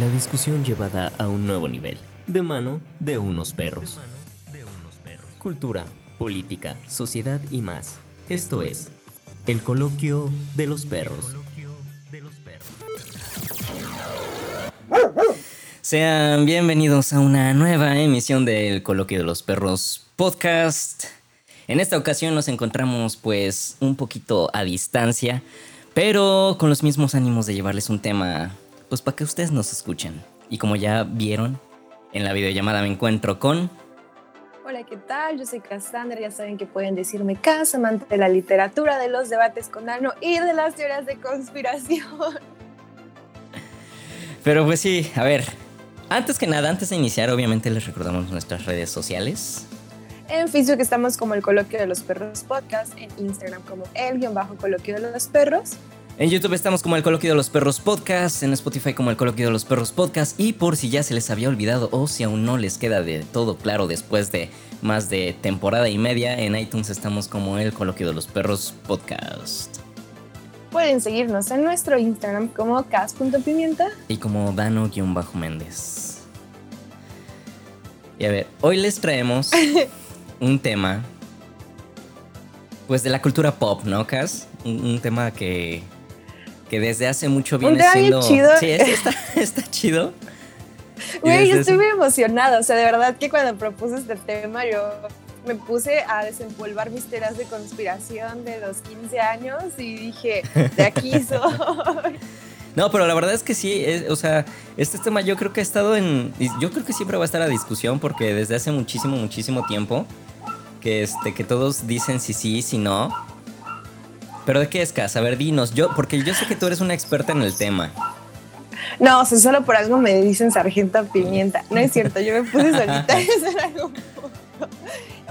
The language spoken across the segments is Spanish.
La discusión llevada a un nuevo nivel, de mano de unos perros. Cultura, política, sociedad y más. Esto es el coloquio de los perros. Sean bienvenidos a una nueva emisión del Coloquio de los Perros podcast. En esta ocasión nos encontramos pues un poquito a distancia, pero con los mismos ánimos de llevarles un tema pues para que ustedes nos escuchen. Y como ya vieron, en la videollamada me encuentro con... Hola, ¿qué tal? Yo soy Cassandra, ya saben que pueden decirme Cas, amante de la literatura, de los debates con Ano y de las teorías de conspiración. Pero pues sí, a ver, antes que nada, antes de iniciar, obviamente les recordamos nuestras redes sociales. En Facebook estamos como el Coloquio de los Perros Podcast, en Instagram como el guion bajo Coloquio de los Perros. En YouTube estamos como el Coloquio de los Perros Podcast, en Spotify como el Coloquio de los Perros Podcast y por si ya se les había olvidado o si aún no les queda de todo claro después de más de temporada y media, en iTunes estamos como el Coloquio de los Perros Podcast. Pueden seguirnos en nuestro Instagram como cas.pimienta y como dano-méndez. Y a ver, hoy les traemos un tema pues de la cultura pop, ¿no, Cas? Un, tema que, que desde hace mucho viene un siendo... chido. Sí, está, está chido. Güey, yo estoy muy emocionada. O sea, de verdad que cuando propuse este tema, yo me puse a desempolvar mis teorías de conspiración de los 15 años y dije, de aquí soy. No, pero la verdad es que sí, o sea, este tema yo creo que ha estado en. Yo creo que siempre va a estar a discusión porque desde hace muchísimo, muchísimo tiempo que, este, que todos dicen si sí, si no. Pero ¿de qué es, Cas? A ver, dinos. Yo, porque yo sé que tú eres una experta en el tema. No, o sea, solo por algo me dicen sargento pimienta. No es cierto, yo me puse solita a hacer algo.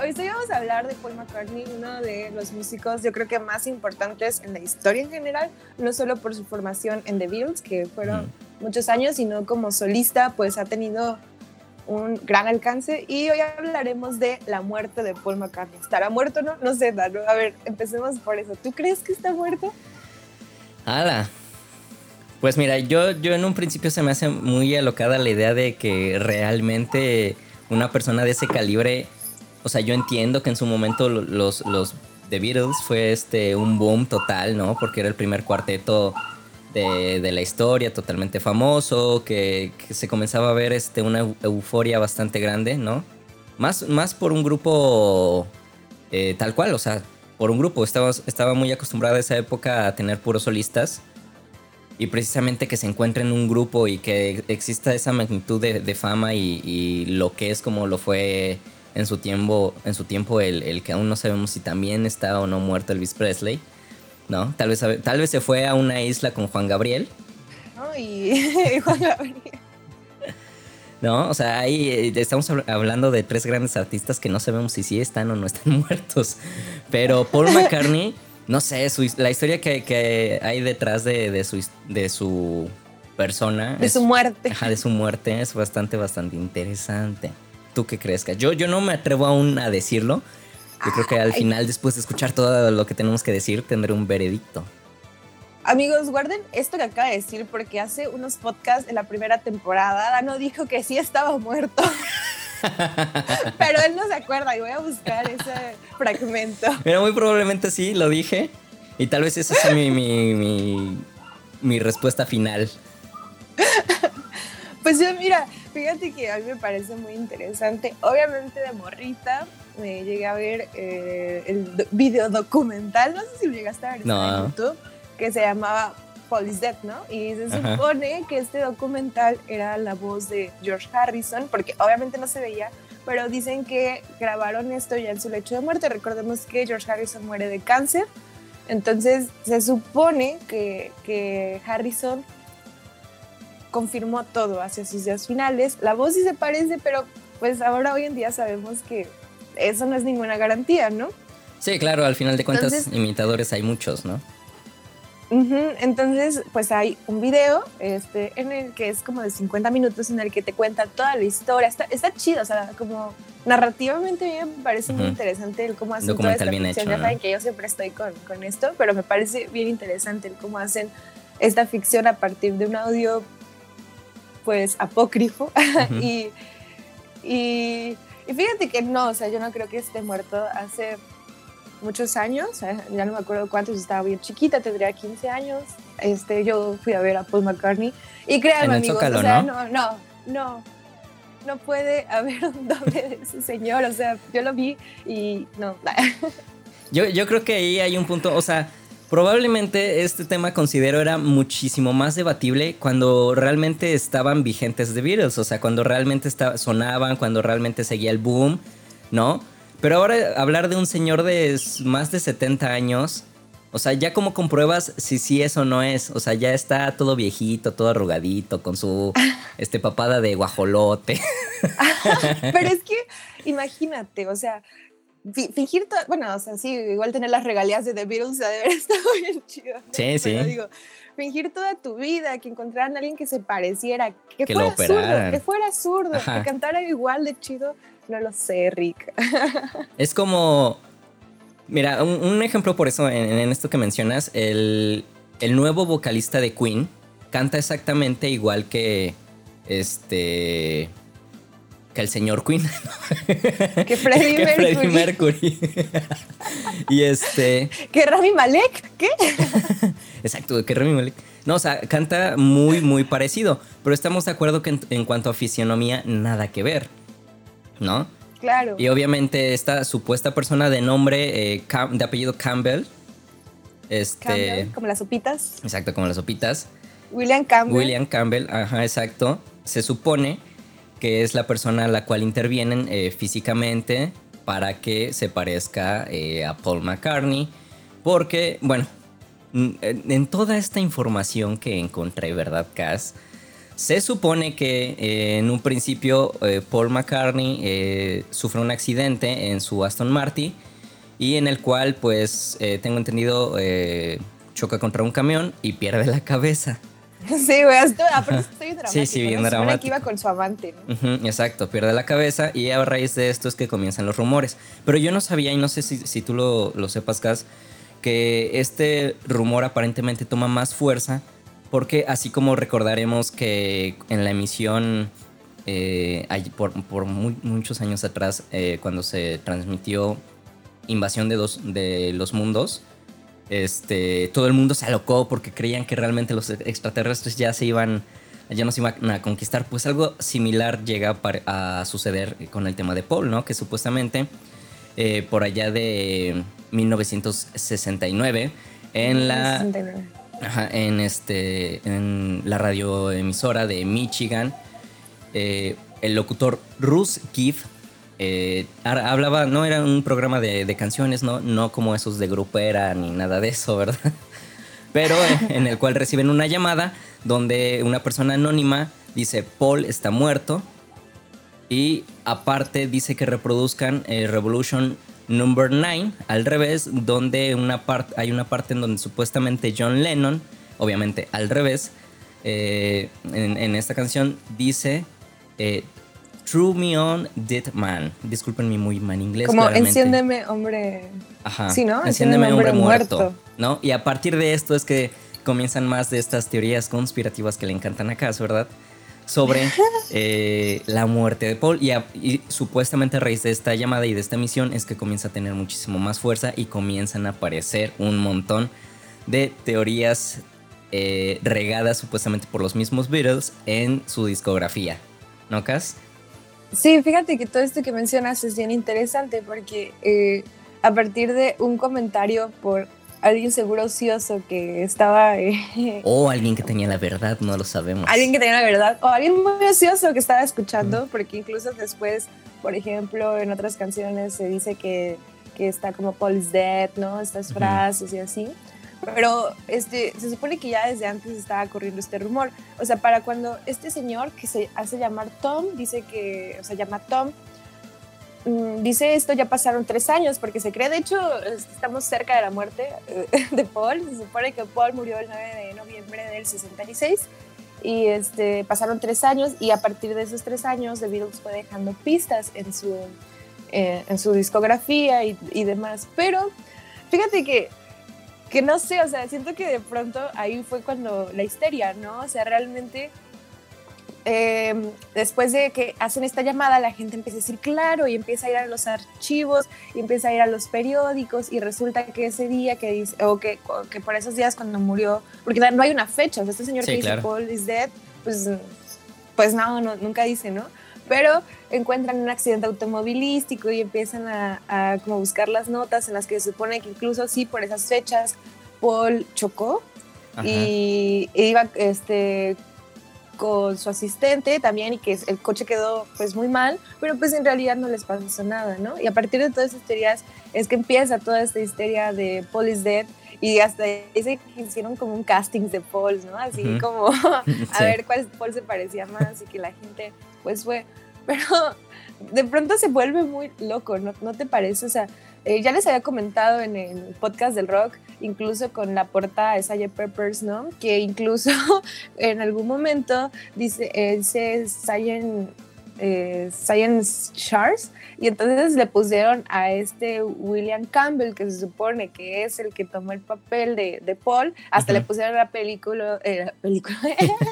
Hoy vamos a hablar de Paul McCartney, uno de los músicos yo creo que más importantes en la historia en general, no solo por su formación en The Beatles, que fueron muchos años, sino como solista, pues ha tenido un gran alcance y hoy hablaremos de la muerte de Paul McCartney. ¿Estará muerto o no? No sé, Dano. A ver, empecemos por eso. ¿Tú crees que está muerto? ¡Hala! Pues mira, yo, yo en un principio se me hace muy alocada la idea de que realmente una persona de ese calibre, o sea, yo entiendo que en su momento los, los The Beatles fue este un boom total, ¿no? Porque era el primer cuarteto de, la historia, totalmente famoso, que, se comenzaba a ver este, una euforia bastante grande, ¿no? Más, más por un grupo eh, tal cual, o sea, por un grupo. Estaba, estaba muy acostumbrada esa época a tener puros solistas. Y precisamente que se encuentre en un grupo y que exista esa magnitud de, fama y, lo que es como lo fue en su tiempo, en su tiempo el, el que aún no sabemos si también está o no muerto Elvis Presley ¿no? Tal vez, tal vez se fue a una isla con Juan Gabriel. No, y Juan Gabriel. ¿no? O sea, ahí eh, estamos hablando de tres grandes artistas que no sabemos si sí están o no están muertos. Pero Paul McCartney, no sé, la historia que, hay detrás de, su, de su persona. De su muerte. Ajá, de su muerte es bastante, bastante interesante. ¿Tú qué crees? Yo, yo no me atrevo aún a decirlo, yo creo que al final, después de escuchar todo lo que tenemos que decir, tendré un veredicto. Amigos, guarden esto que acaba de decir porque hace unos podcasts en la primera temporada Dano dijo que sí estaba muerto. Pero él no se acuerda y voy a buscar ese fragmento. Mira, muy probablemente sí, lo dije. Y tal vez esa sea mi, mi, mi, mi respuesta final. Pues yo, mira, fíjate que a mí me parece muy interesante. Obviamente de morrita me llegué a ver eh, el video documental, no sé si lo llegaste a ver en YouTube, que se llamaba Dead, ¿no? Y se supone que este documental era la voz de George Harrison, porque obviamente no se veía, pero dicen que grabaron esto ya en su lecho de muerte. Recordemos que George Harrison muere de cáncer, entonces se supone que, que Harrison confirmó todo hacia sus días finales. La voz sí se parece, pero pues ahora hoy en día sabemos que eso no es ninguna garantía, ¿no? Sí, claro, al final de cuentas imitadores hay muchos, ¿no? Entonces, pues hay un video este, en el que es como de 50 minutos en el que te cuenta toda la historia. Está, está chido, o sea, como narrativamente me parece muy interesante el cómo hacen Documental toda esta ficción. Ya que yo siempre estoy con, con, esto, pero me parece bien interesante el cómo hacen esta ficción a partir de un audio pues apócrifo y, y, fíjate que no, o sea, yo no creo que esté muerto hace muchos años, ya no me acuerdo cuántos, estaba bien chiquita, tendría 15 años, este, yo fui a ver a Paul McCartney y créanme amigos, o sea, ¿no? no, no, no, puede haber un doble de ese señor, o sea, yo lo vi y no. yo, yo creo que ahí hay un punto, o sea, Probablemente este tema considero era muchísimo más debatible cuando realmente estaban vigentes The Beatles, o sea, cuando realmente sonaban, cuando realmente seguía el boom, ¿no? Pero ahora hablar de un señor de más de 70 años, o sea, ya como compruebas si sí es o no es, o sea, ya está todo viejito, todo arrugadito, con su este papada de guajolote. Pero es que imagínate, o sea, fingir, bueno, o sea, sí, igual tener las regalías de The Beatles ha de haber estado bien chido. Sí, sí. digo, fingir toda tu vida, que encontraran a alguien que se pareciera, que, fuera zurdo, que fuera zurdo, que cantara igual de chido, no lo sé, Rick. Es como, mira, un, ejemplo por eso en, esto que mencionas, el, el nuevo vocalista de Queen canta exactamente igual que este que el señor Queen. Que Freddie que Mercury. Freddie Mercury. y este. Que Rami Malek, ¿qué? Exacto, que Rami Malek. No, o sea, canta muy, muy parecido. Pero estamos de acuerdo que en, cuanto a fisionomía, nada que ver. ¿No? Claro. Y obviamente esta supuesta persona de nombre, eh, de apellido Campbell. Este. Campbell, como las sopitas. Exacto, como las sopitas. William Campbell. William Campbell, ajá, exacto. Se supone que es la persona a la cual intervienen eh, físicamente para que se parezca eh, a Paul McCartney. Porque, bueno, en toda esta información que encontré, ¿verdad, Cass? Se supone que eh, en un principio Paul McCartney sufre un accidente en su Aston Martin y en el cual, pues, tengo entendido, choca contra un camión y pierde la cabeza. Sí, güey, aparte estoy dramático. Sí, sí, bien dramático. que iba con su amante, exacto, pierde la cabeza y a raíz de esto es que comienzan los rumores. Pero yo no sabía, y no sé si, tú lo, lo sepas, Cas, que este rumor aparentemente toma más fuerza porque así como recordaremos que en la emisión eh, por, muchos años atrás, eh, cuando se transmitió Invasión de, dos, de los Mundos, este, todo el mundo se alocó porque creían que realmente los extraterrestres ya se iban, ya nos iban a conquistar. Pues algo similar llega a suceder con el tema de Paul, ¿no? Que supuestamente eh, por allá de 1969 en la en este en la radioemisora de Michigan eh, el locutor Russ Keith eh, hablaba, no era un programa de, canciones, ¿no? no como esos de grupera ni nada de eso, ¿verdad? Pero en el cual reciben una llamada donde una persona anónima dice Paul está muerto y aparte dice que reproduzcan eh, Revolution Number 9 al revés, donde una hay una parte en donde supuestamente John Lennon, obviamente al revés, eh, en, esta canción dice True Me On Dead Man. Disculpen mi muy mal inglés. Como enciéndeme, hombre. Ajá. Sí, ¿no? Enciéndeme, hombre, muerto. ¿No? Y a partir de esto es que comienzan más de estas teorías conspirativas que le encantan a Cass, ¿verdad? Sobre eh, la muerte de Paul. Y, supuestamente a raíz de esta llamada y de esta misión es que comienza a tener muchísimo más fuerza y comienzan a aparecer un montón de teorías eh, regadas supuestamente por los mismos Beatles en su discografía. ¿No, Cass? Sí, fíjate que todo esto que mencionas es bien interesante porque eh, a partir de un comentario por alguien seguro ocioso que estaba... Eh, o alguien que tenía la verdad, no lo sabemos. Alguien que tenía la verdad, o alguien muy ocioso que estaba escuchando, porque incluso después, por ejemplo, en otras canciones se dice que, que está como Paul's Dead, ¿no? Estas frases y así. Pero este, se supone que ya desde antes estaba corriendo este rumor. O sea, para cuando este señor que se hace llamar Tom, dice que, o sea, llama Tom, mm, dice esto, ya pasaron tres años, porque se cree, de hecho, estamos cerca de la muerte eh, de Paul. Se supone que Paul murió el 9 de noviembre del 66 y este, pasaron tres años y a partir de esos tres años The Beatles fue dejando pistas en su, eh, en su discografía y, y demás. Pero fíjate que que no sé, o sea, siento que de pronto ahí fue cuando la histeria, ¿no? O sea, realmente em, después de que hacen esta llamada, la gente empieza a decir claro y empieza a ir a los archivos y empieza a ir a los periódicos y resulta que ese día que dice, o que, que por esos días cuando murió, porque no hay una fecha, o sea, este señor que dice Paul is dead, pues, pues no, no, nunca dice, ¿no? Pero encuentran un accidente automovilístico y empiezan a, a como buscar las notas en las que se supone que incluso sí, por esas fechas, Paul chocó y iba este, con su asistente también y que el coche quedó pues muy mal, pero pues en realidad no les pasó nada, ¿no? Y a partir de todas esas historias es que empieza toda esta historia de Paul is dead y hasta dice que hicieron como un casting de Paul, ¿no? Así como a ver cuál Paul se parecía más y que la gente pues fue, pero de pronto se vuelve muy loco, ¿no, ¿No te parece? O sea, eh, ya les había comentado en el podcast del rock, incluso con la portada de Sgt. Peppers, ¿no? Que incluso en algún momento dice, eh, dice Sgt eh, Charles y entonces le pusieron a este William Campbell que se supone que es el que tomó el papel de, de Paul hasta le pusieron la película, eh, película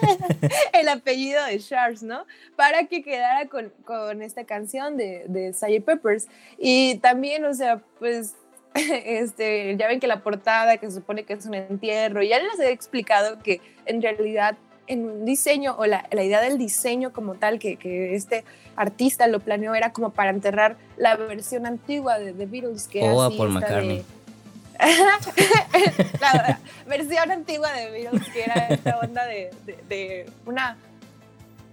el apellido de Charles no para que quedara con, con esta canción de, de Sgt. Peppers. Y también o sea pues este, ya ven que la portada que se supone que es un entierro, ya les he explicado que en realidad en un diseño o la, la idea del diseño como tal que, que, este artista lo planeó era como para enterrar la versión antigua de The Beatles que o a Paul McCartney. la versión antigua de Beatles que era esta onda de, de, una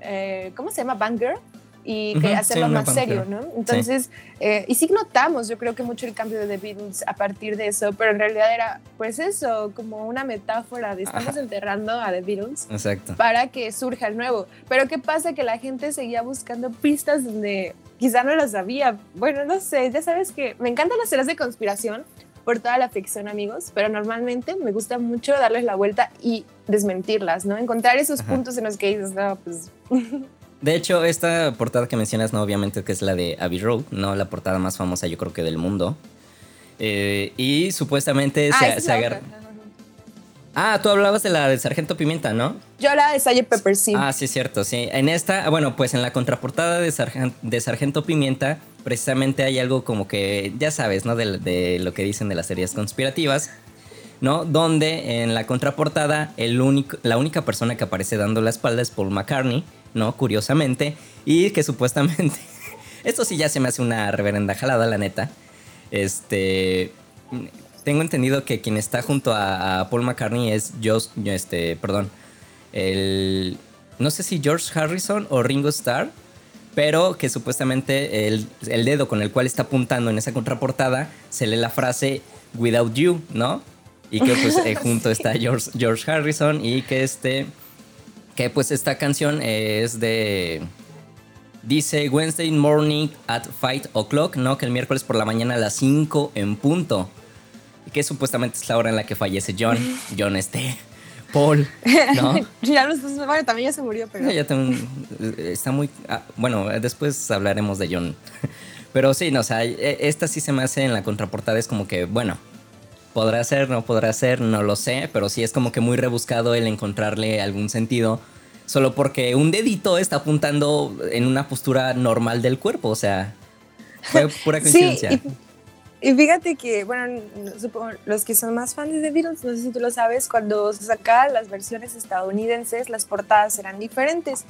eh, ¿cómo se llama? Banger y que hacerlo más serio, ¿no? Entonces, eh, y sí notamos, yo creo que mucho el cambio de The Beatles a partir de eso, pero en realidad era, pues eso, como una metáfora de estamos enterrando a The Beatles Exacto. para que surja el nuevo. Pero ¿qué pasa? Que la gente seguía buscando pistas donde quizá no las sabía. Bueno, no sé, ya sabes que me encantan las series de conspiración por toda la ficción, amigos, pero normalmente me gusta mucho darles la vuelta y desmentirlas, ¿no? Encontrar esos puntos en los que dices, no, pues... De hecho, esta portada que mencionas, no, obviamente que es la de Abbey Road, no la portada más famosa, yo creo que del mundo. Eh, y supuestamente se, se agarra. Ah, tú hablabas de la de Sargento Pimienta, ¿no? Yo la de Sgt. Pepper, sí. Ah, sí, cierto, sí. En esta, bueno, pues en la contraportada de, de Sargento Pimienta, precisamente hay algo como que, ya sabes, ¿no? De, de, lo que dicen de las series conspirativas, ¿no? Donde en la contraportada, el único, la única persona que aparece dando la espalda es Paul McCartney ¿no? Curiosamente. Y que supuestamente. Esto sí ya se me hace una reverenda jalada, la neta. Este. Tengo entendido que quien está junto a, Paul McCartney es Josh, este, perdón, el, no sé si George Harrison o Ringo Starr, pero que supuestamente el, el, dedo con el cual está apuntando en esa contraportada se lee la frase Without You, ¿no? Y que pues eh, junto está George, George Harrison y que este que pues esta canción es de... Dice Wednesday morning at 5 o'clock, ¿no? Que el miércoles por la mañana a las 5 en punto. Que supuestamente es la hora en la que fallece John. John este... Paul, ¿no? ya no bueno, también ya se murió, pero... Ya está muy... Ah, bueno, después hablaremos de John. Pero sí, no, o sea, e, esta sí se me hace en la contraportada, es como que, bueno, Podrá ser, no podrá ser, no lo sé, pero sí es como que muy rebuscado el encontrarle algún sentido. Solo porque un dedito está apuntando en una postura normal del cuerpo, o sea, fue pura coincidencia. Sí, y, fíjate que, bueno, los que son más fans de Beatles, no sé si tú lo sabes, cuando se sacaban las versiones estadounidenses, las portadas eran diferentes.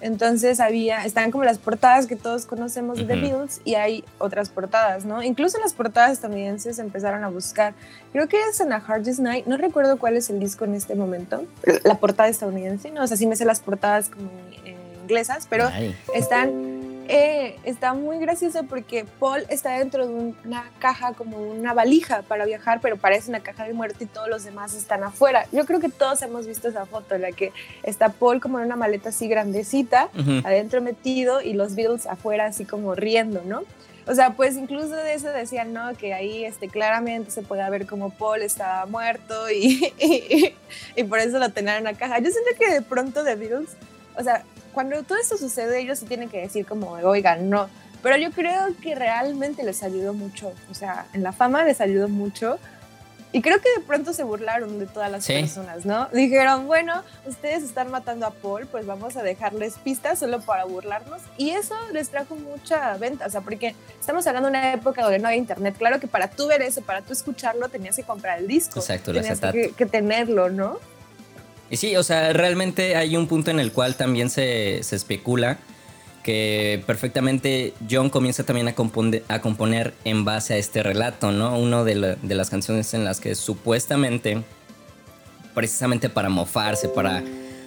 Entonces había, están como las portadas que todos conocemos de The Beatles y hay otras portadas, ¿no? Incluso las portadas estadounidenses empezaron a buscar. Creo que es en A Hardest Night, no recuerdo cuál es el disco en este momento, la portada estadounidense, ¿no? O sea, sí me sé las portadas como inglesas, pero están eh, está muy gracioso porque Paul está dentro de una caja como una valija para viajar, pero parece una caja de muerte y todos los demás están afuera. Yo creo que todos hemos visto esa foto en la que está Paul como en una maleta así grandecita, adentro metido y los Beatles afuera así como riendo, ¿no? O sea, pues incluso de eso decían, ¿no? Que ahí este, claramente se puede ver como Paul estaba muerto y, y, por eso lo tenían en la caja. Yo siento que de pronto de Beatles, o sea, cuando todo esto sucede, ellos sí tienen que decir como, oigan, no. Pero yo creo que realmente les ayudó mucho. O sea, en la fama les ayudó mucho Y creo que de pronto se burlaron de todas las personas, ¿no? Dijeron, bueno, ustedes están matando a Paul, pues vamos a dejarles pistas solo para burlarnos. Y eso les trajo mucha venta, o sea, porque estamos hablando de una época donde no había internet. Claro que para tú ver eso, para tú escucharlo, tenías que comprar el disco. Exacto, tenías que, que, tenerlo, ¿no? Y sí, o sea, realmente hay un punto en el cual también se, se especula que perfectamente John comienza también a, a componer en base a este relato, ¿no? Uno de, las canciones en las que supuestamente, precisamente para mofarse, para,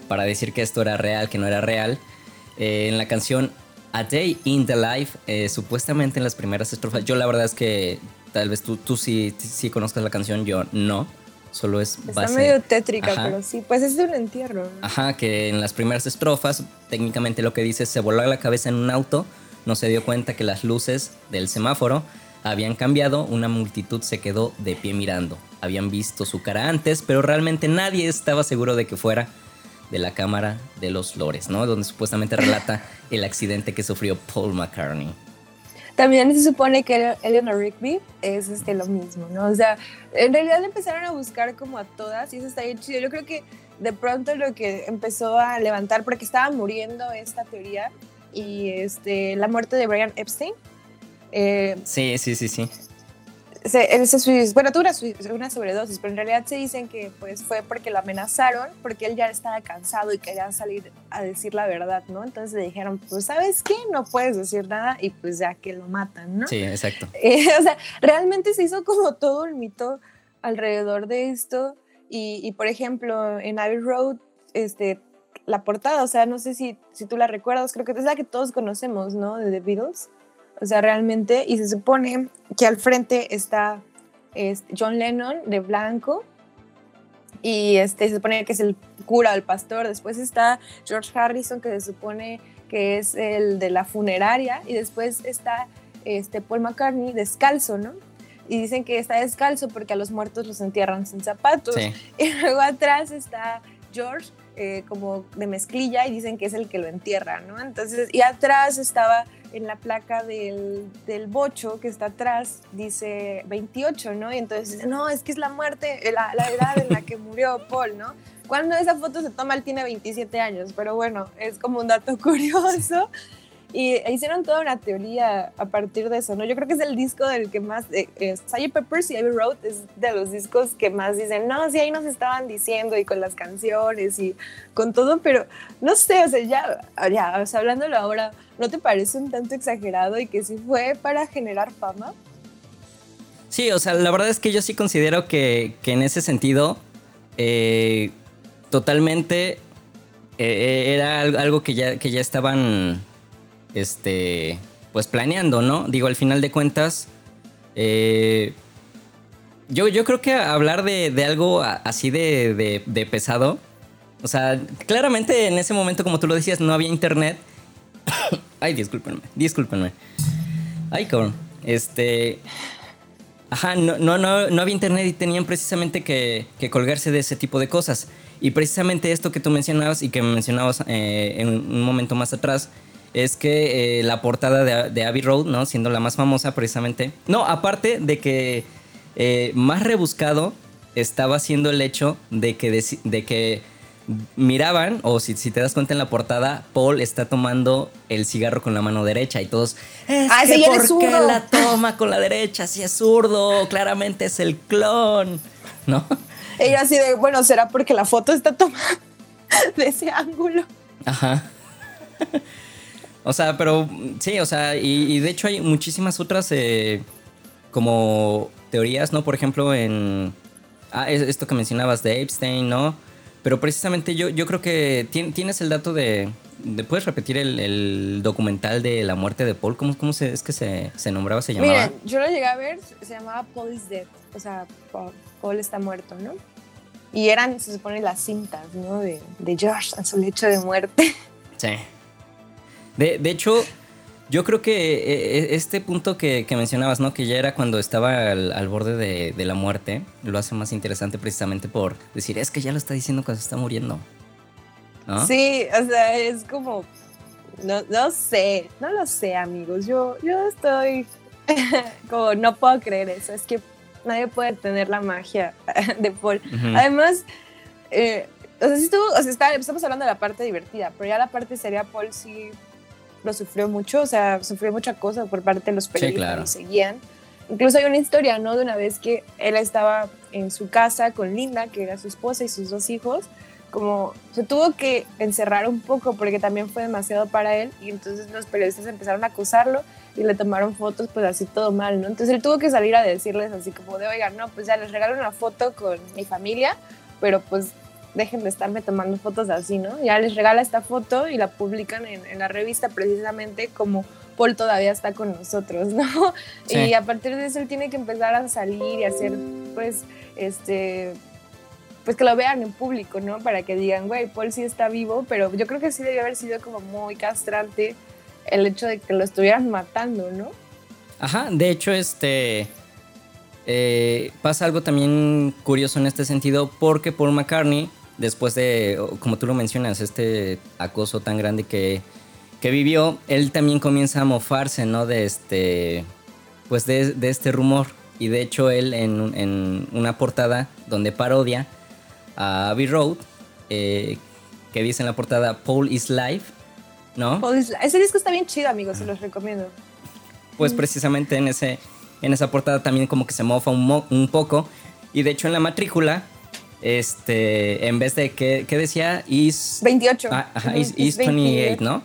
para decir que esto era real, que no era real, eh, en la canción A Day in the Life, eh, supuestamente en las primeras estrofas, yo la verdad es que tal vez tú, tú sí, sí conozcas la canción, yo no solo es Está medio tétrica, pero sí, pues es de un entierro. Ajá, que en las primeras estrofas, técnicamente lo que dice es, se voló la cabeza en un auto, no se dio cuenta que las luces del semáforo habían cambiado, una multitud se quedó de pie mirando. Habían visto su cara antes, pero realmente nadie estaba seguro de que fuera de la Cámara de los Lores, ¿no? Donde supuestamente relata el accidente que sufrió Paul McCartney. También se supone que Eleanor Rigby es este, lo mismo, ¿no? O sea, en realidad empezaron a buscar como a todas y eso está bien chido. Yo creo que de pronto lo que empezó a levantar, porque estaba muriendo esta teoría y este, la muerte de Brian Epstein. Eh, sí, sí, sí, sí bueno, tuvo una, sobredosis, pero en realidad se dicen que pues, fue porque lo amenazaron, porque él ya estaba cansado y quería salir a decir la verdad, ¿no? Entonces le dijeron, pues, ¿sabes qué? No puedes decir nada y pues ya que lo matan, ¿no? Sí, exacto. Eh, o sea, realmente se hizo como todo un mito alrededor de esto y, y por ejemplo, en Abbey Road, este, la portada, o sea, no sé si, si tú la recuerdas, creo que es la que todos conocemos, ¿no? De The Beatles o sea, realmente, y se supone que al frente está este, John Lennon de blanco, y este, se supone que es el cura, el pastor, después está George Harrison, que se supone que es el de la funeraria, y después está este, Paul McCartney descalzo, ¿no? Y dicen que está descalzo porque a los muertos los entierran sin zapatos. Y luego atrás está George eh, como de mezclilla y dicen que es el que lo entierra, ¿no? Entonces, y atrás estaba en la placa del, del, bocho que está atrás dice 28, ¿no? Y entonces dice, no, es que es la muerte, la, la edad en la que murió Paul, ¿no? Cuando esa foto se toma, él tiene 27 años, pero bueno, es como un dato curioso. Y hicieron toda una teoría a partir de eso, ¿no? Yo creo que es el disco del que más, eh, eh Peppers y Abbey Road es de los discos que más dicen, no, sí, ahí nos estaban diciendo y con las canciones y con todo, pero no sé, o sea, ya, ya, o sea, hablándolo ahora, ¿no te parece un tanto exagerado y que sí fue para generar fama? Sí, o sea, la verdad es que yo sí considero que, que en ese sentido, eh, totalmente eh, era algo que ya, que ya estaban este, pues planeando, ¿no? Digo, al final de cuentas, eh, yo, yo creo que hablar de, algo así de, de, pesado, o sea, claramente en ese momento, como tú lo decías, no había internet. Ay, discúlpenme, discúlpenme. Ay, cabrón. Este. Ajá, no, no, no, no había internet y tenían precisamente que, que, colgarse de ese tipo de cosas. Y precisamente esto que tú mencionabas y que mencionabas eh, en un momento más atrás, es que eh, la portada de, Abbey Road, ¿no? Siendo la más famosa precisamente. No, aparte de que eh, más rebuscado estaba siendo el hecho de que, de, que miraban, o si, si, te das cuenta en la portada, Paul está tomando el cigarro con la mano derecha y todos. Es ah, que ¿por qué la toma con la derecha? Si es zurdo, claramente es el clon, ¿no? Ella así de, bueno, será porque la foto está tomada de ese ángulo. Ajá. O sea, pero sí, o sea, y, de hecho hay muchísimas otras eh, como teorías, ¿no? Por ejemplo, en ah, esto que mencionabas de Epstein, ¿no? Pero precisamente yo, yo creo que tienes el dato de, ¿Puedes repetir el, documental de la muerte de Paul? ¿Cómo, cómo se, es que se, se nombraba, se llamaba? Miren, yo lo llegué a ver, se llamaba Paul is dead, o sea, Paul, está muerto, ¿no? Y eran, se supone, las cintas, ¿no? De, de Josh en su lecho de muerte. Sí. De, hecho, yo creo que eh, eh, este punto que, mencionabas, ¿no? Que ya era cuando estaba al, borde de, la muerte, lo hace más interesante precisamente por decir, es que ya lo está diciendo cuando está muriendo. Sí, o sea, es como, no, no sé, no lo sé, amigos. Yo, yo estoy como, no puedo creer eso. Es que nadie puede tener la magia de Paul. Además, eh, o sea, sí estuvo, o sea, estamos hablando de la parte divertida, pero ya la parte seria, Paul sí lo sufrió mucho, o sea, sufrió mucha cosa por parte de los periodistas que lo seguían. Incluso hay una historia, ¿no? De una vez que él estaba en su casa con Linda, que era su esposa y sus dos hijos, como se tuvo que encerrar un poco porque también fue demasiado para él y entonces los periodistas empezaron a acusarlo y le tomaron fotos pues así todo mal, ¿no? Entonces él tuvo que salir a decirles así como de, oigan, no, pues ya les regalo una foto con mi familia, pero pues dejen de estarme tomando fotos así, ¿no? Ya les regala esta foto y la publican en, en la revista precisamente como Paul todavía está con nosotros, ¿no? Y a partir de eso él tiene que empezar a salir y hacer, pues, este, pues que lo vean en público, ¿no? Para que digan, güey, Paul sí está vivo, pero yo creo que sí debió haber sido como muy castrante el hecho de que lo estuvieran matando, ¿no? Ajá, de hecho, este... Eh, pasa algo también curioso en este sentido porque Paul McCartney, después de, como tú lo mencionas, este acoso tan grande que, que vivió, él también comienza a mofarse, ¿no? De este, pues de, este rumor. Y de hecho él en, en una portada donde parodia a Abbey Road, eh, que dice en la portada Paul is Live, ¿no? Ese disco está bien chido, amigos, se los recomiendo. Pues precisamente en, ese, en esa portada también como que se mofa un, un poco. Y de hecho en la matrícula, este, en vez de que, ¿qué decía? Is... 28. Ah, ajá, is, 28, ¿no?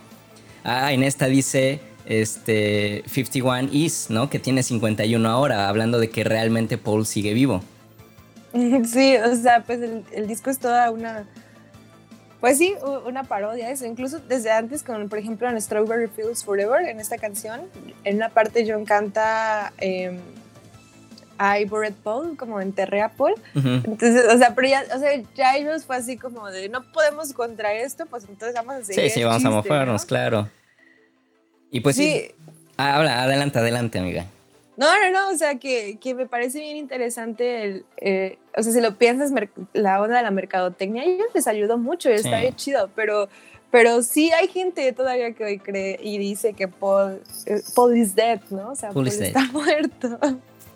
Ah, en esta dice este 51 is, ¿no? Que tiene 51 ahora, hablando de que realmente Paul sigue vivo. Sí, o sea, pues el, disco es toda una, pues sí, una parodia eso. Incluso desde antes, con, por ejemplo, en Strawberry Fields Forever, en esta canción, en una parte John canta eh, I Bored Paul, como enterré a Paul. Entonces, o sea, pero ya, o sea, ya ellos fue así como de, no podemos contra esto, pues entonces vamos a seguir. Sí, sí, vamos a mofarnos, claro. Y pues sí. Ah, habla, adelante, adelante, amiga. No, no, no, o sea, que, que me parece bien interesante el, eh, o sea, si lo piensas, la onda de la mercadotecnia, ellos les ayudó mucho y está bien chido, pero, pero sí hay gente todavía que hoy cree y dice que Paul, eh, Paul is dead, ¿no? O sea, Paul, está muerto.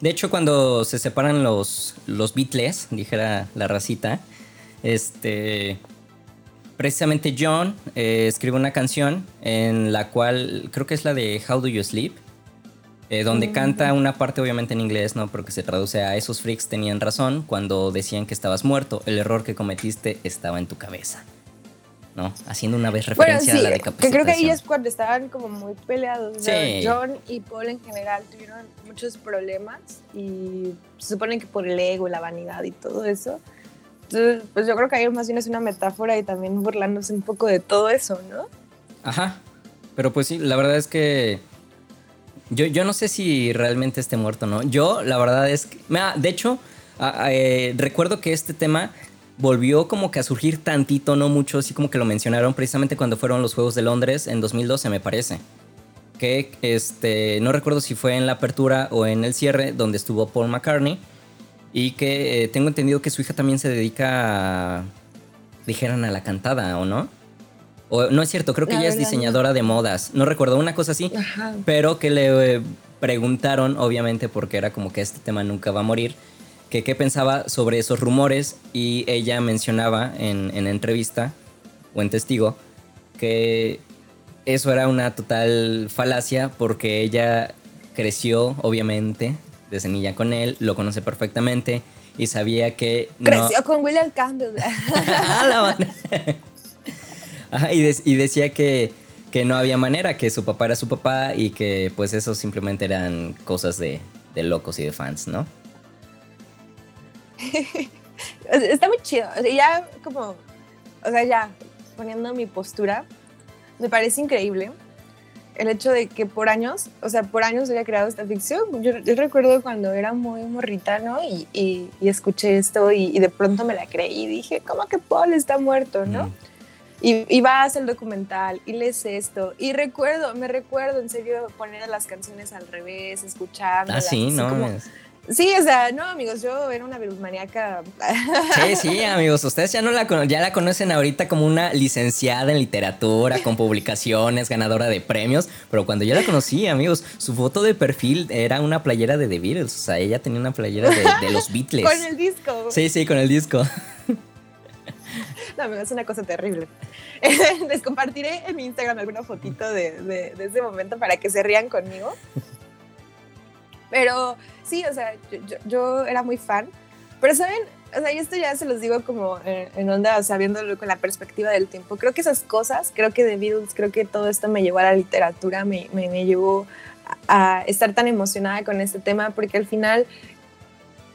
De hecho, cuando se separan los, los Beatles, dijera la racita, este, precisamente John eh, escribe una canción en la cual, creo que es la de How Do You Sleep, eh, donde mm. canta una parte obviamente en inglés, ¿no? Porque se traduce a esos freaks tenían razón cuando decían que estabas muerto, el error que cometiste estaba en tu cabeza. ¿No? Haciendo una vez referencia a la decapitación. Que creo que ahí es cuando estaban como muy peleados. John y Paul en general tuvieron muchos problemas y se supone que por el ego, la vanidad y todo eso. Entonces, pues yo creo que ahí más bien es una metáfora y también burlándose un poco de todo eso, ¿no? Ajá. Pero pues sí, la verdad es que yo, yo no sé si realmente esté muerto, ¿no? Yo, la verdad es que. De hecho, eh, recuerdo que este tema volvió como que a surgir tantito, no mucho, así como que lo mencionaron precisamente cuando fueron los Juegos de Londres en 2012, me parece. Que este, no recuerdo si fue en la apertura o en el cierre, donde estuvo Paul McCartney. Y que eh, tengo entendido que su hija también se dedica a, dijeran a la cantada, ¿o no? O, no es cierto, creo que ella es diseñadora de modas. No recuerdo una cosa así, pero que le eh, preguntaron, obviamente, porque era como que este tema nunca va a morir, que qué pensaba sobre esos rumores y ella mencionaba en, en entrevista o en testigo que eso era una total falacia porque ella creció, obviamente, desde niña con él, lo conoce perfectamente y sabía que... Creció con William Campbell. y, y, decía que, que, no había manera, que su papá era su papá y que pues eso simplemente eran cosas de, de locos y de fans, ¿no? Está muy chido. ya como, o sea, ya poniendo mi postura, me parece increíble el hecho de que por años, o sea, por años haya creado esta ficción. Yo, recuerdo cuando era muy morrita, ¿no? Y, y, escuché esto y, de pronto me la creí y dije, ¿cómo que Paul está muerto, no? Y, y, vas al documental y lees esto. Y recuerdo, me recuerdo en serio poner las canciones al revés, escuchando. Ah, sí, no. Sí, o sea, no, amigos, yo era una maníaca. Sí, sí, amigos, ustedes ya no la ya la conocen ahorita como una licenciada en literatura, con publicaciones, ganadora de premios, pero cuando yo la conocí, amigos, su foto de perfil era una playera de The Beatles, o sea, ella tenía una playera de, los Beatles. con el disco. Sí, sí, con el disco. No, amigos, es una cosa terrible. Les compartiré en mi Instagram alguna fotito de, de ese momento para que se rían conmigo. Pero sí, o sea, yo, era muy fan. Pero, ¿saben? O sea, y esto ya se los digo como en, onda, o sea, viéndolo con la perspectiva del tiempo. Creo que esas cosas, creo que de Beatles, creo que todo esto me llevó a la literatura, me, me, llevó a, estar tan emocionada con este tema, porque al final,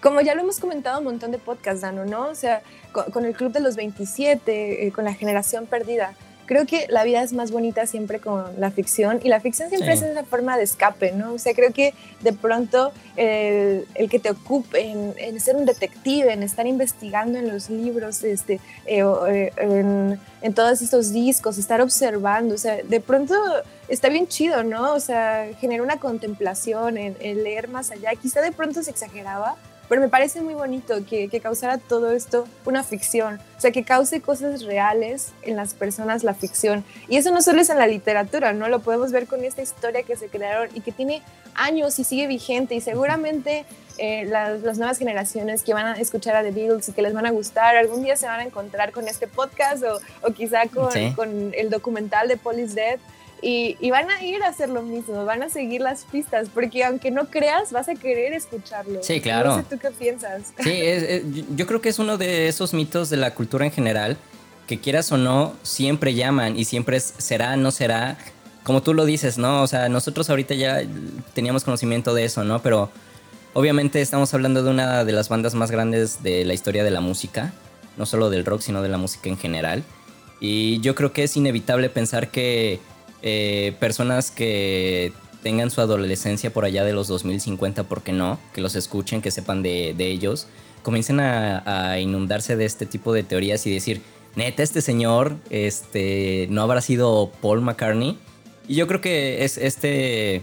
como ya lo hemos comentado un montón de podcasts, Dano, ¿no? O sea, con, el Club de los 27, eh, con la generación perdida, creo que la vida es más bonita siempre con la ficción y la ficción siempre es una forma de escape, ¿no? O sea, creo que de pronto el, que te ocupe en, ser un detective, en estar investigando en los libros, este, eh, eh, en, todos estos discos, estar observando, o sea, de pronto está bien chido, ¿no? O sea, genera una contemplación, en, en leer más allá. Quizá de pronto se exageraba, pero me parece muy bonito que, que, causara todo esto una ficción, o sea, que cause cosas reales en las personas la ficción. Y eso no solo es en la literatura, ¿no? Lo podemos ver con esta historia que se crearon y que tiene años y sigue vigente y seguramente eh, las, las, nuevas generaciones que van a escuchar a The Beatles y que les van a gustar, algún día se van a encontrar con este podcast o, o quizá con, con el documental de Police Dead y, van a ir a hacer lo mismo, van a seguir las pistas, porque aunque no creas, vas a querer escucharlo. Sí, claro. No sé tú qué piensas. Sí, yo creo que es uno de esos mitos de la cultura en general, que quieras o no, siempre llaman y siempre es, será, no será, como tú lo dices, ¿no? O sea, nosotros ahorita ya teníamos conocimiento de eso, ¿no? Pero obviamente estamos hablando de una de las bandas más grandes de la historia de la música, no solo del rock, sino de la música en general. Y yo creo que es inevitable pensar que eh, personas que tengan su adolescencia por allá de los 2050, ¿por qué no? Que los escuchen, que sepan de, ellos, comiencen a, inundarse de este tipo de teorías y decir, neta, este señor este, no habrá sido Paul McCartney. Y yo creo que es este...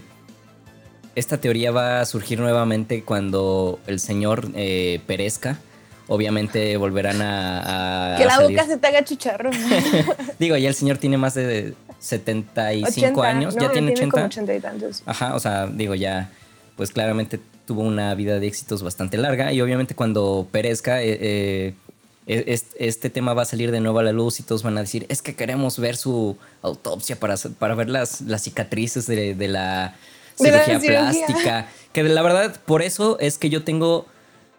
Esta teoría va a surgir nuevamente cuando el señor eh, perezca obviamente volverán a... que la boca se te haga chicharro. Digo, ya el señor tiene más de 75 años, ya tiene, 80. 80 y tantos. Ajá, o sea, digo, ya, pues claramente tuvo una vida de éxitos bastante larga y obviamente cuando perezca, eh, eh, este, tema va a salir de nuevo a la luz y todos van a decir, es que queremos ver su autopsia para, para ver las, las cicatrices de, la cirugía plástica. Que la verdad, por eso es que yo tengo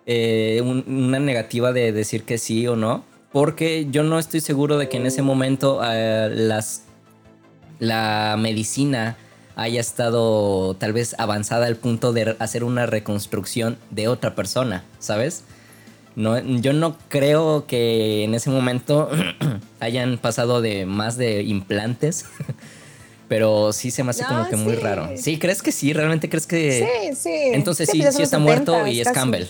eh, una negativa de decir que sí o no, porque yo no estoy seguro de que en ese momento las la medicina haya estado tal vez avanzada al punto de hacer una reconstrucción de otra persona, ¿sabes? No, yo no creo que en ese momento hayan pasado de más de implantes, pero sí se me hace como que muy raro. ¿Sí? ¿Crees que sí? ¿Realmente crees que...? Sí, sí. Entonces sí, sí está muerto y es Campbell.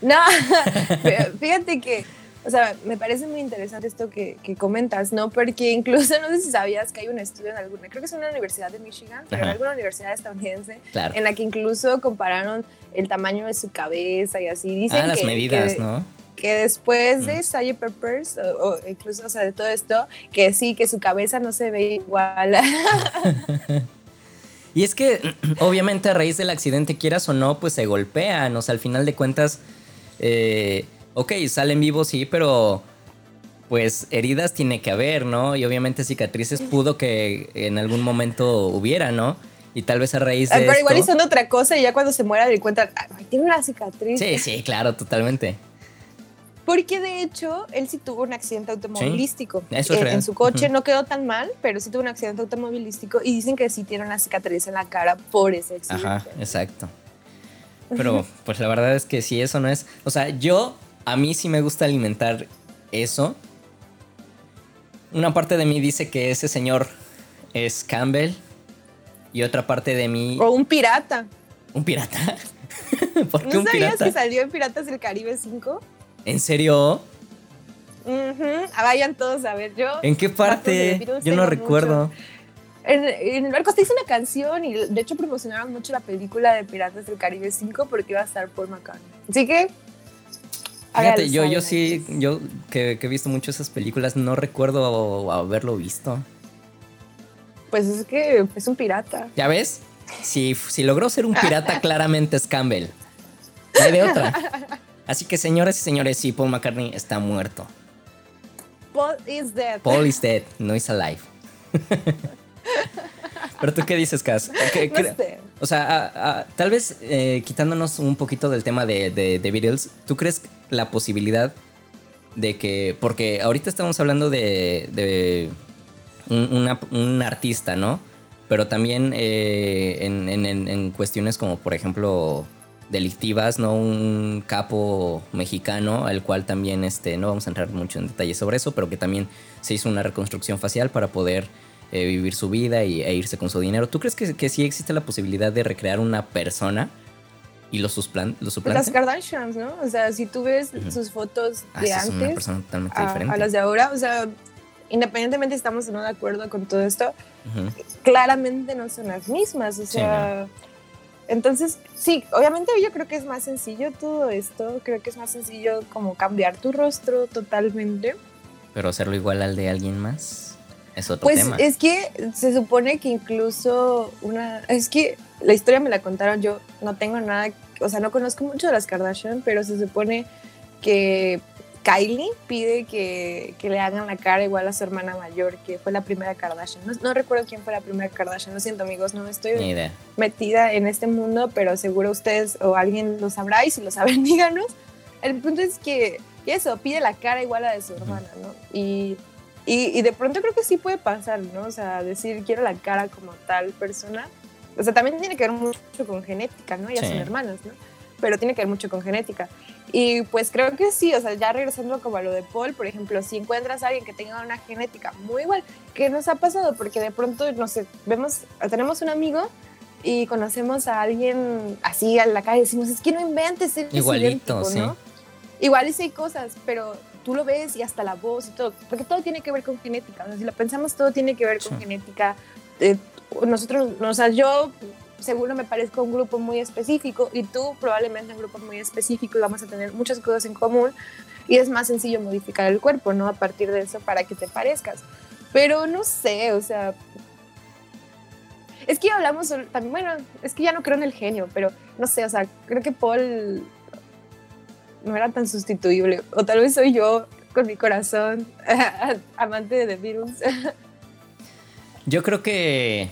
No, fíjate que o sea, me parece muy interesante esto que, comentas, ¿no? Porque incluso no sé si sabías que hay un estudio en alguna, creo que es una universidad de Michigan, pero en alguna universidad estadounidense, en la que incluso compararon el tamaño de su cabeza y así. Dicen ah, las medidas, ¿no? que después de Sgt. Peppers, o, incluso o sea, de todo esto, que sí, que su cabeza no se ve igual. y es que, obviamente, a raíz del accidente, quieras o no, pues se golpean. O sea, al final de cuentas, eh, ok, salen vivos, sí, pero pues heridas tiene que haber, ¿no? Y obviamente cicatrices pudo que en algún momento hubiera, ¿no? Y tal vez a raíz de. pero igual hizo otra cosa y ya cuando se muera le cuentan, tiene una cicatriz. Sí, sí, claro, totalmente. Porque de hecho, él sí tuvo un accidente automovilístico. eso es eh, En su coche no quedó tan mal, pero sí tuvo un accidente automovilístico y dicen que sí tiene una cicatriz en la cara por ese accidente. Ajá, exacto. Pero pues la verdad es que si eso no es. O sea, yo a mí sí me gusta alimentar eso. Una parte de mí dice que ese señor es Campbell y otra parte de mí... O un pirata. ¿Un pirata? ¿Por qué ¿No un sabías que salió en Piratas del Caribe 5? ¿En serio? Uh Vayan todos a ver. Yo. ¿En qué parte? Yo no recuerdo. en, el barco se hizo una canción y de hecho promocionaron mucho la película de Piratas del Caribe 5 porque iba a estar Paul McCartney. Así que... Fíjate, yo, yo sí, yo que, he visto mucho esas películas, no recuerdo haberlo visto. Pues es que es un pirata. ¿Ya ves? Si, si logró ser un pirata, claramente es Campbell. No hay de otra. Así que, señoras y señores, sí, Paul McCartney está muerto. Paul is dead. Paul is dead, no is alive. Pero tú qué dices, Cass? O sea, tal vez eh, quitándonos un poquito del tema de, de, Beatles, ¿tú crees la posibilidad de que, porque ahorita estamos hablando de, un, artista, ¿no? Pero también eh, en, cuestiones como, por ejemplo, delictivas, ¿no? Un capo mexicano, al cual también, este, no vamos a entrar mucho en detalles sobre eso, pero que también se hizo una reconstrucción facial para poder eh, vivir su vida y, e irse con su dinero. ¿Tú crees que, que sí existe la posibilidad de recrear una persona y lo, suplante? Pues las Kardashians, ¿no? O sea, si tú ves sus fotos ah, de antes a, las de ahora, o sea, independientemente estamos o no de acuerdo con todo esto, claramente no son las mismas. O sea, entonces, sí, obviamente yo creo que es más sencillo todo esto. Creo que es más sencillo como cambiar tu rostro totalmente. Pero hacerlo igual al de alguien más es otro pues es que se supone que incluso una. Es que la historia me la contaron yo, no tengo nada. O sea, no conozco mucho de las Kardashian, pero se supone que Kylie pide que, que, le hagan la cara igual a su hermana mayor, que fue la primera Kardashian. No, recuerdo quién fue la primera Kardashian, lo siento amigos, no estoy metida en este mundo, pero seguro ustedes o alguien lo sabrá y si lo saben díganos. El punto es que eso, pide la cara igual a la de su hermana, ¿no? Y y, de pronto creo que sí puede pasar, ¿no? O sea, decir quiero la cara como tal persona. O sea, también tiene que ver mucho con genética, ¿no? Ya son hermanas, ¿no? Pero tiene que ver mucho con genética. Y pues creo que sí, o sea, ya regresando como a lo de Paul, por ejemplo, si encuentras a alguien que tenga una genética muy igual, ¿qué nos ha pasado? Porque de pronto, no sé, vemos, tenemos un amigo y conocemos a alguien así a la calle y decimos, es que no inventes, es Igualito, sí. ¿no? Igual y sí hay cosas, pero tú lo ves y hasta la voz y todo, porque todo tiene que ver con genética. O sea, si lo pensamos, todo tiene que ver con genética. Eh, nosotros, o sea, yo seguro me parezco a un grupo muy específico y tú probablemente un grupo muy específico y vamos a tener muchas cosas en común y es más sencillo modificar el cuerpo, ¿no? A partir de eso para que te parezcas. Pero no sé, o sea, es que hablamos también, bueno, es que ya no creo en el genio, pero no sé, o sea, creo que Paul no era tan sustituible. O tal vez soy yo con mi corazón amante de virus. Yo creo que...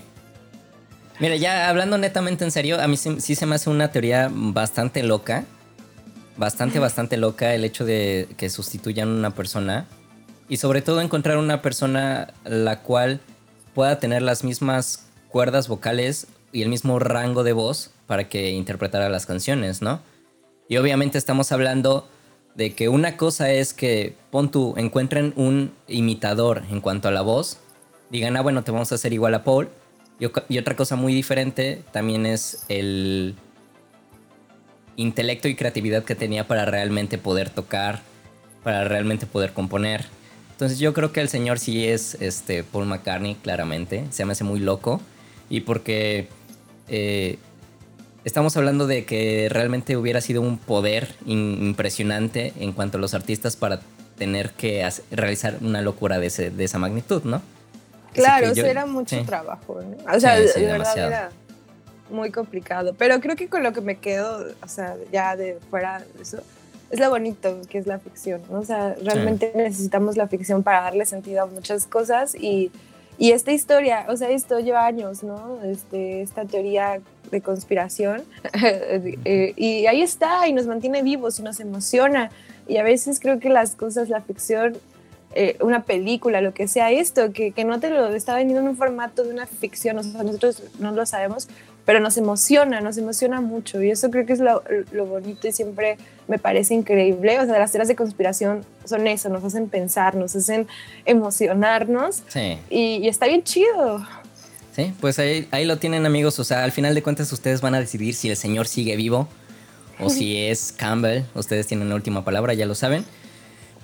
Mira, ya hablando netamente en serio, a mí sí, se me hace una teoría bastante loca. Bastante, bastante loca el hecho de que sustituyan una persona. Y sobre todo encontrar una persona la cual pueda tener las mismas cuerdas vocales y el mismo rango de voz para que interpretara las canciones, ¿no? Y obviamente estamos hablando de que una cosa es que, pon tú, encuentren un imitador en cuanto a la voz, digan, ah, bueno, te vamos a hacer igual a Paul. Y, otra cosa muy diferente también es el intelecto y creatividad que tenía para realmente poder tocar, para realmente poder componer. Entonces yo creo que el señor sí es este Paul McCartney, claramente. Se me hace muy loco. Y porque eh, estamos hablando de que realmente hubiera sido un poder impresionante en cuanto a los artistas para tener que realizar una locura de, esa magnitud, ¿no? Claro, eso era mucho trabajo, ¿no? O sea, de verdad era muy complicado. Pero creo que con lo que me quedo, o sea, ya de fuera de eso, es lo bonito que es la ficción, ¿no? O sea, realmente necesitamos la ficción para darle sentido a muchas cosas y y esta historia, o sea, esto lleva años, ¿no? Este, esta teoría de conspiración. Eh, y ahí está, y nos mantiene vivos y nos emociona. Y a veces creo que las cosas, la ficción, eh, una película, lo que sea esto, que, que, no te lo está vendiendo en un formato de una ficción, o sea, nosotros no lo sabemos, pero nos emociona, nos emociona mucho y eso creo que es lo, bonito y siempre me parece increíble. O sea, las teorías de conspiración son eso, nos hacen pensar, nos hacen emocionarnos sí. y, está bien chido. Sí, pues ahí, ahí lo tienen amigos, o sea, al final de cuentas ustedes van a decidir si el señor sigue vivo o si es Campbell, ustedes tienen la última palabra, ya lo saben.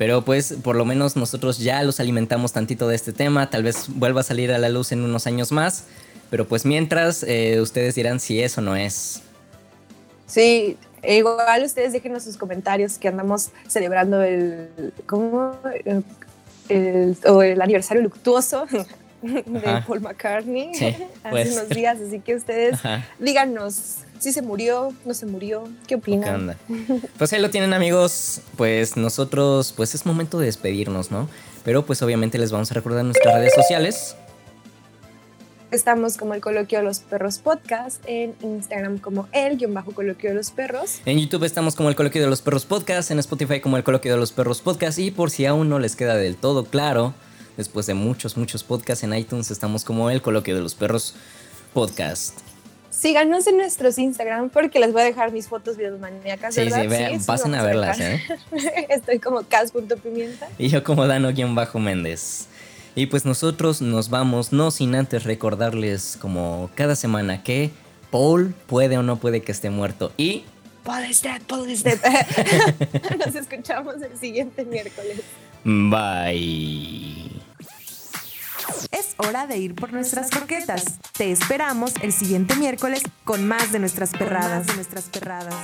Pero pues por lo menos nosotros ya los alimentamos tantito de este tema, tal vez vuelva a salir a la luz en unos años más, pero pues mientras eh, ustedes dirán si eso no es. Sí, e igual ustedes déjenos sus comentarios que andamos celebrando el, ¿cómo? El, o el aniversario luctuoso de Paul McCartney hace pues. unos días, así que ustedes díganos si se murió, no se murió, qué opinan. Pues ahí lo tienen amigos, pues nosotros, pues es momento de despedirnos, ¿no? Pero pues obviamente les vamos a recordar nuestras redes sociales. Estamos como el Coloquio de los Perros Podcast, en Instagram como el guion bajo Coloquio de los Perros. En YouTube estamos como el Coloquio de los Perros Podcast, en Spotify como el Coloquio de los Perros Podcast y por si aún no les queda del todo claro, después de muchos, muchos podcasts en iTunes estamos como el Coloquio de los Perros Podcast. Síganos en nuestros Instagram porque les voy a dejar mis fotos videomaníacas. Sí, sí, vean, pasen a verlas. ¿eh? Estoy como cas.pimienta. Y yo como Dano-Méndez. Y pues nosotros nos vamos, no sin antes recordarles como cada semana que Paul puede o no puede que esté muerto. Y... Paul is dead, Paul is dead. nos escuchamos el siguiente miércoles. Bye. Es hora de ir por nuestras croquetas. Te esperamos el siguiente miércoles con más de nuestras perradas. de nuestras perradas.